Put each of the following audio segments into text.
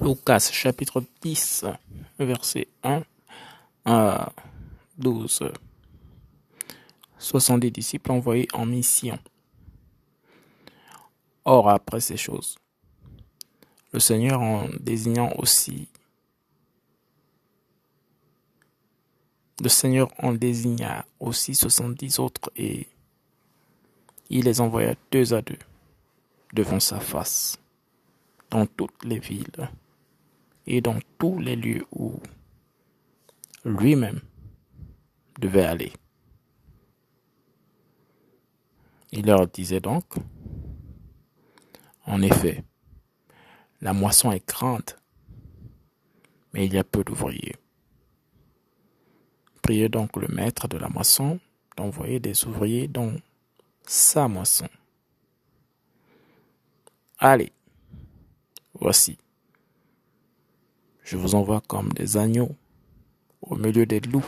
Lucas chapitre 10, verset 1 à 12. 70 disciples envoyés en mission. Or, après ces choses, le Seigneur en désignant aussi, le Seigneur en désigna aussi 70 autres et il les envoya deux à deux devant sa face dans toutes les villes et dans tous les lieux où lui-même devait aller. Il leur disait donc, en effet, la moisson est grande, mais il y a peu d'ouvriers. Priez donc le maître de la moisson d'envoyer des ouvriers dans sa moisson. Allez, voici, je vous envoie comme des agneaux au milieu des loups.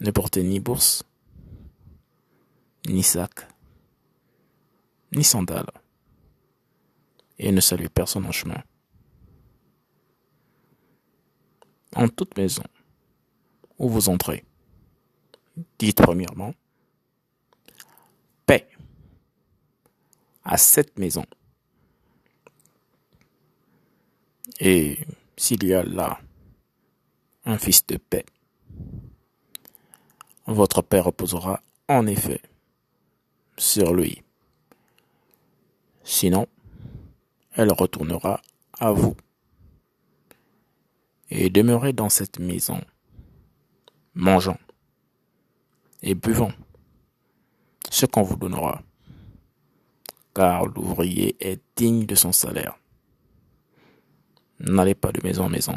Ne portez ni bourse, ni sac, ni sandales, et ne saluez personne en chemin. En toute maison où vous entrez, dites premièrement paix à cette maison. Et s'il y a là un fils de paix, votre paix reposera en effet sur lui. Sinon, elle retournera à vous. Et demeurez dans cette maison, mangeant et buvant ce qu'on vous donnera, car l'ouvrier est digne de son salaire. N'allez pas de maison en maison.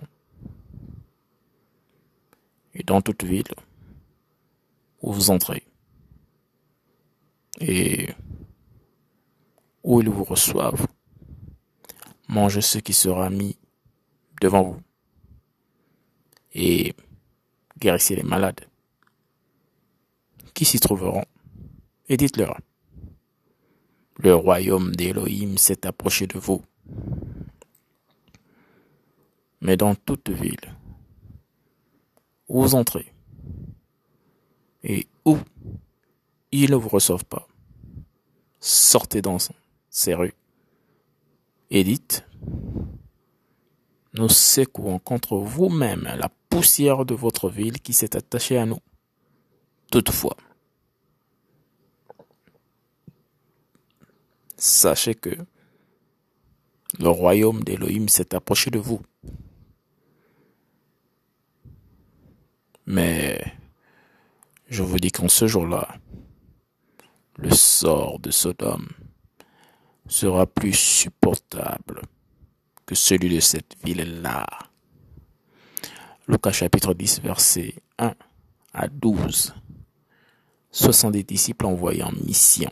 Et dans toute ville où vous entrez, et où ils vous reçoivent, mangez ce qui sera mis devant vous, et guérissez les malades qui s'y trouveront, et dites-leur, le royaume d'Élohim s'est approché de vous mais dans toute ville vous entrez et où ils ne vous reçoivent pas, sortez dans ces rues et dites, nous secouons contre vous-même la poussière de votre ville qui s'est attachée à nous. Toutefois, sachez que le royaume d'Élohim s'est approché de vous. Mais je vous dis qu'en ce jour-là, le sort de Sodome sera plus supportable que celui de cette ville-là. Lucas chapitre 10, verset 1 à 12. 70 disciples envoyés en mission.